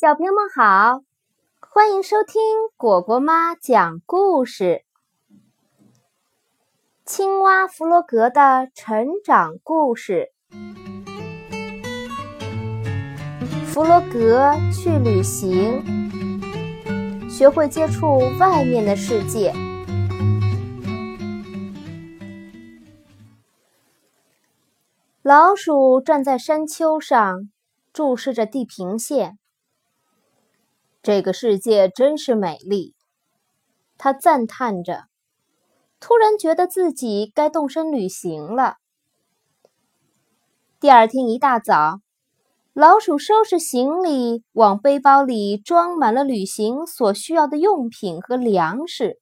小朋友们好，欢迎收听果果妈讲故事。青蛙弗洛格的成长故事。弗洛格去旅行，学会接触外面的世界。老鼠站在山丘上，注视着地平线。这个世界真是美丽，他赞叹着。突然觉得自己该动身旅行了。第二天一大早，老鼠收拾行李，往背包里装满了旅行所需要的用品和粮食，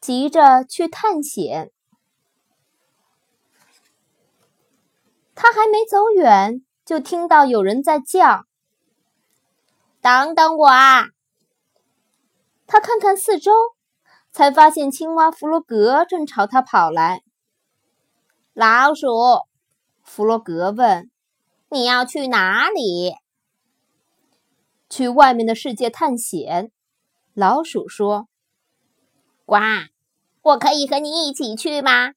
急着去探险。他还没走远，就听到有人在叫。等等我啊！他看看四周，才发现青蛙弗洛格正朝他跑来。老鼠，弗洛格问：“你要去哪里？”“去外面的世界探险。”老鼠说。“呱，我可以和你一起去吗？”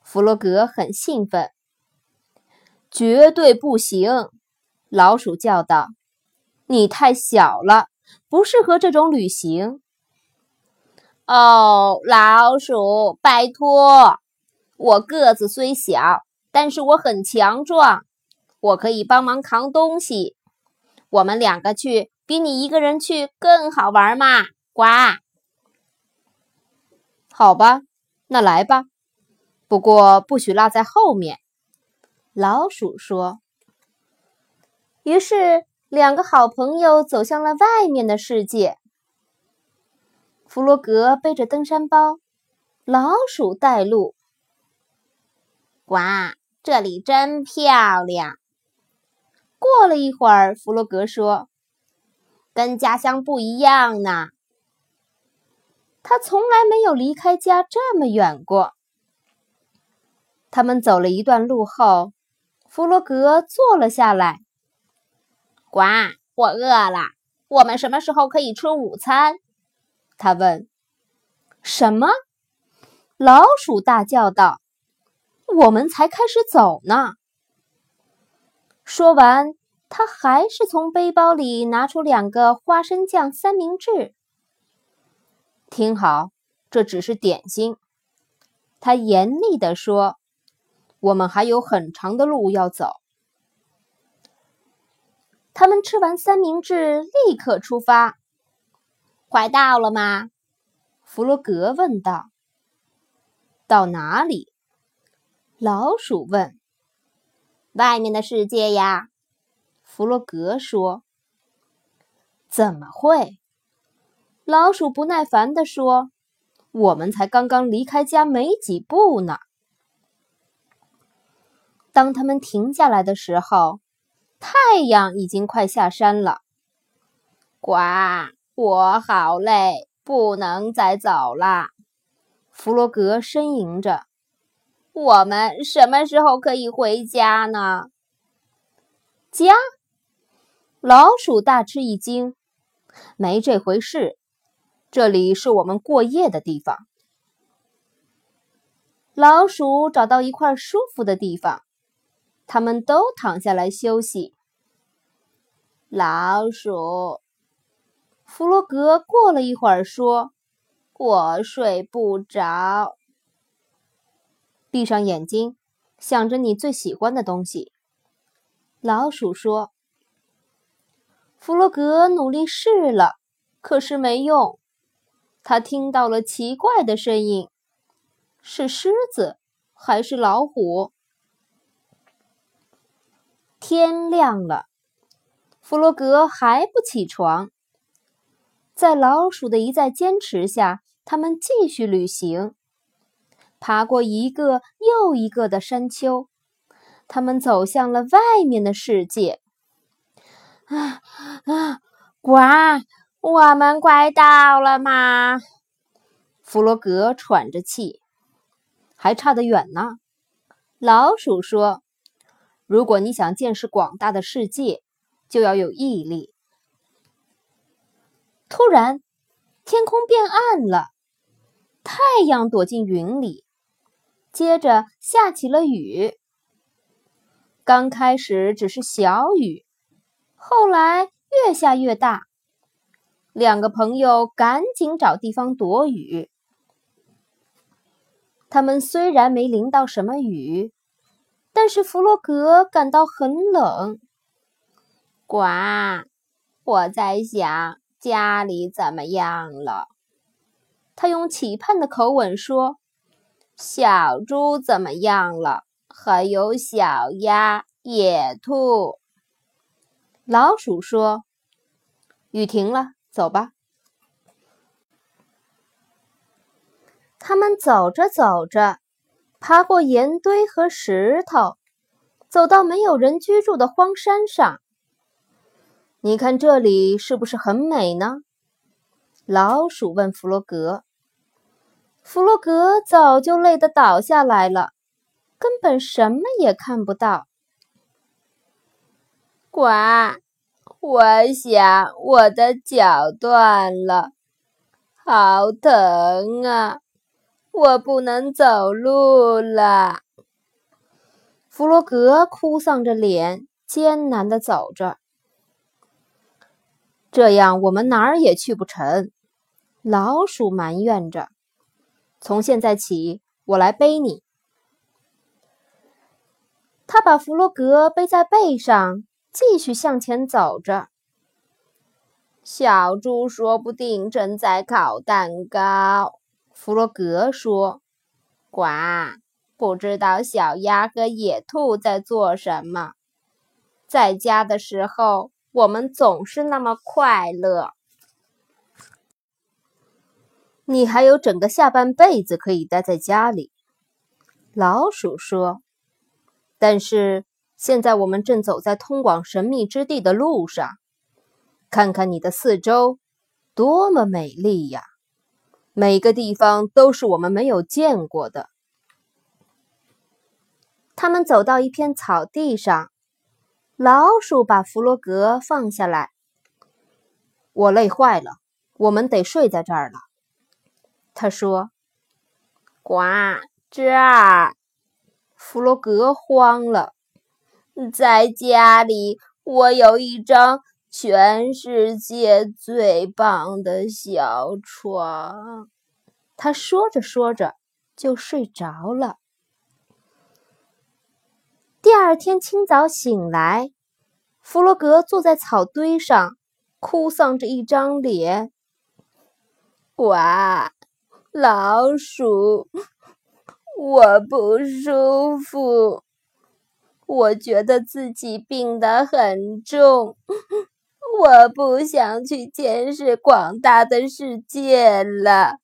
弗洛格很兴奋。“绝对不行！”老鼠叫道。你太小了，不适合这种旅行。哦，老鼠，拜托！我个子虽小，但是我很强壮，我可以帮忙扛东西。我们两个去，比你一个人去更好玩嘛！呱！好吧，那来吧。不过不许落在后面。老鼠说。于是。两个好朋友走向了外面的世界。弗洛格背着登山包，老鼠带路。哇，这里真漂亮！过了一会儿，弗洛格说：“跟家乡不一样呢。”他从来没有离开家这么远过。他们走了一段路后，弗洛格坐了下来。呱！我饿了。我们什么时候可以吃午餐？他问。什么？老鼠大叫道：“我们才开始走呢！”说完，他还是从背包里拿出两个花生酱三明治。听好，这只是点心。他严厉地说：“我们还有很长的路要走。”他们吃完三明治，立刻出发。快到了吗？弗洛格问道。到哪里？老鼠问。外面的世界呀，弗洛格说。怎么会？老鼠不耐烦地说：“我们才刚刚离开家没几步呢。”当他们停下来的时候。太阳已经快下山了，呱！我好累，不能再走了。弗洛格呻吟着：“我们什么时候可以回家呢？”家？老鼠大吃一惊：“没这回事，这里是我们过夜的地方。”老鼠找到一块舒服的地方。他们都躺下来休息。老鼠弗洛格过了一会儿说：“我睡不着。”闭上眼睛，想着你最喜欢的东西。老鼠说：“弗洛格努力试了，可是没用。他听到了奇怪的声音，是狮子还是老虎？”天亮了，弗洛格还不起床。在老鼠的一再坚持下，他们继续旅行，爬过一个又一个的山丘。他们走向了外面的世界。啊啊！呱！我们快到了吗？弗洛格喘着气，还差得远呢。老鼠说。如果你想见识广大的世界，就要有毅力，突然，天空变暗了，太阳躲进云里，接着下起了雨。刚开始只是小雨，后来越下越大。两个朋友赶紧找地方躲雨。他们虽然没淋到什么雨，但是弗洛格感到很冷。呱，我在想家里怎么样了。他用期盼的口吻说：“小猪怎么样了？”还有小鸭、野兔。老鼠说：“雨停了，走吧。”他们走着走着，爬过岩堆和石头，走到没有人居住的荒山上。你看这里是不是很美呢？老鼠问弗洛格。弗洛格早就累得倒下来了。根本什么也看不到。呱！我想我的脚断了，好疼啊！我不能走路了。弗洛格哭丧着脸，艰难的走着。这样我们哪儿也去不成。老鼠埋怨着。从现在起，我来背你。他把弗洛格背在背上，继续向前走着。小猪说不定正在烤蛋糕，弗洛格说：“呱，不知道小鸭和野兔在做什么。在家的时候，我们总是那么快乐。你还有整个下半辈子可以待在家里。”老鼠说。但是现在我们正走在通往神秘之地的路上，看看你的四周，多么美丽呀！每个地方都是我们没有见过的。他们走到一片草地上，老鼠把弗洛格放下来。我累坏了，我们得睡在这儿了。他说：“呱，这儿。”弗洛格慌了，在家里，我有一张全世界最棒的小床。他说着说着就睡着了。第二天清早醒来，弗洛格坐在草堆上，哭丧着一张脸。哇，老鼠！我不舒服，我觉得自己病得很重，我不想去见识广大的世界了，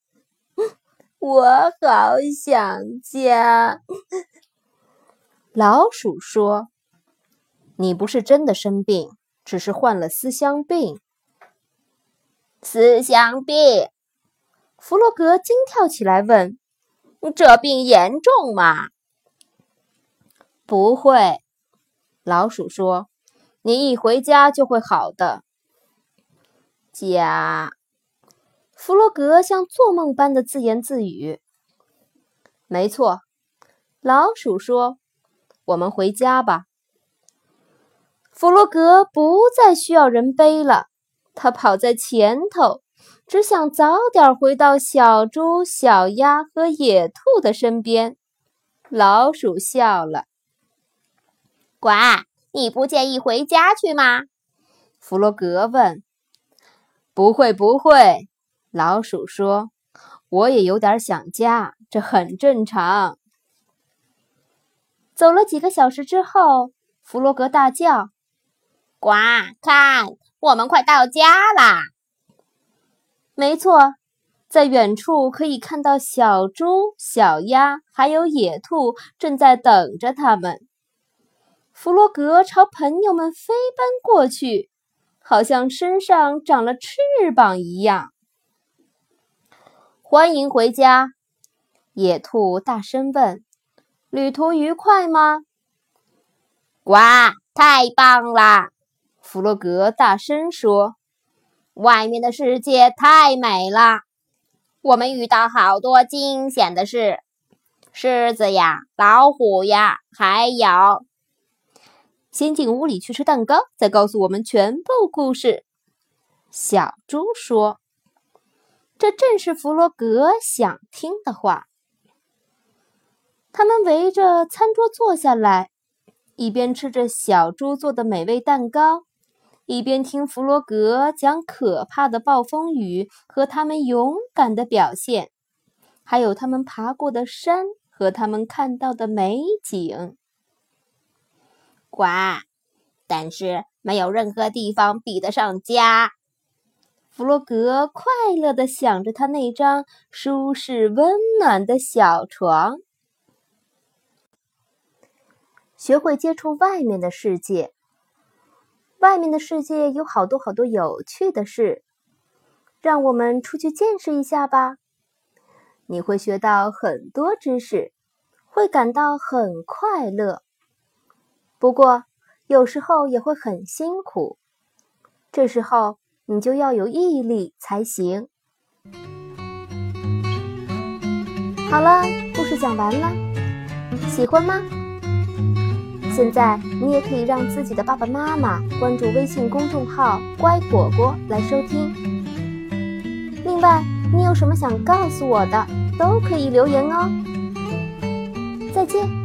我好想家。老鼠说：“你不是真的生病，只是患了思乡病。”思乡病？弗洛格惊跳起来问。这病严重吗？不会，老鼠说：“你一回家就会好的。”家，弗洛格像做梦般的自言自语。没错，老鼠说：“我们回家吧。”弗洛格不再需要人背了，他跑在前头。只想早点回到小猪、小鸭和野兔的身边。老鼠笑了：“呱，你不介意回家去吗？”弗洛格问。“不会，不会。”老鼠说，“我也有点想家，这很正常。”走了几个小时之后，弗洛格大叫：“呱，看，我们快到家啦！”没错，在远处可以看到小猪、小鸭还有野兔正在等着他们。弗洛格朝朋友们飞奔过去，好像身上长了翅膀一样。欢迎回家，野兔大声问：“旅途愉快吗？”“哇，太棒啦！”弗洛格大声说。外面的世界太美了，我们遇到好多惊险的事，狮子呀，老虎呀，还有……先进屋里去吃蛋糕，再告诉我们全部故事。小猪说：“这正是弗洛格想听的话。”他们围着餐桌坐下来，一边吃着小猪做的美味蛋糕。一边听弗洛格讲可怕的暴风雨和他们勇敢的表现，还有他们爬过的山和他们看到的美景。呱！但是没有任何地方比得上家。弗洛格快乐地想着他那张舒适温暖的小床。学会接触外面的世界。外面的世界有好多好多有趣的事，让我们出去见识一下吧。你会学到很多知识，会感到很快乐。不过，有时候也会很辛苦，这时候你就要有毅力才行。好了，故事讲完了，喜欢吗？现在你也可以让自己的爸爸妈妈关注微信公众号“乖果果”来收听。另外，你有什么想告诉我的，都可以留言哦。再见。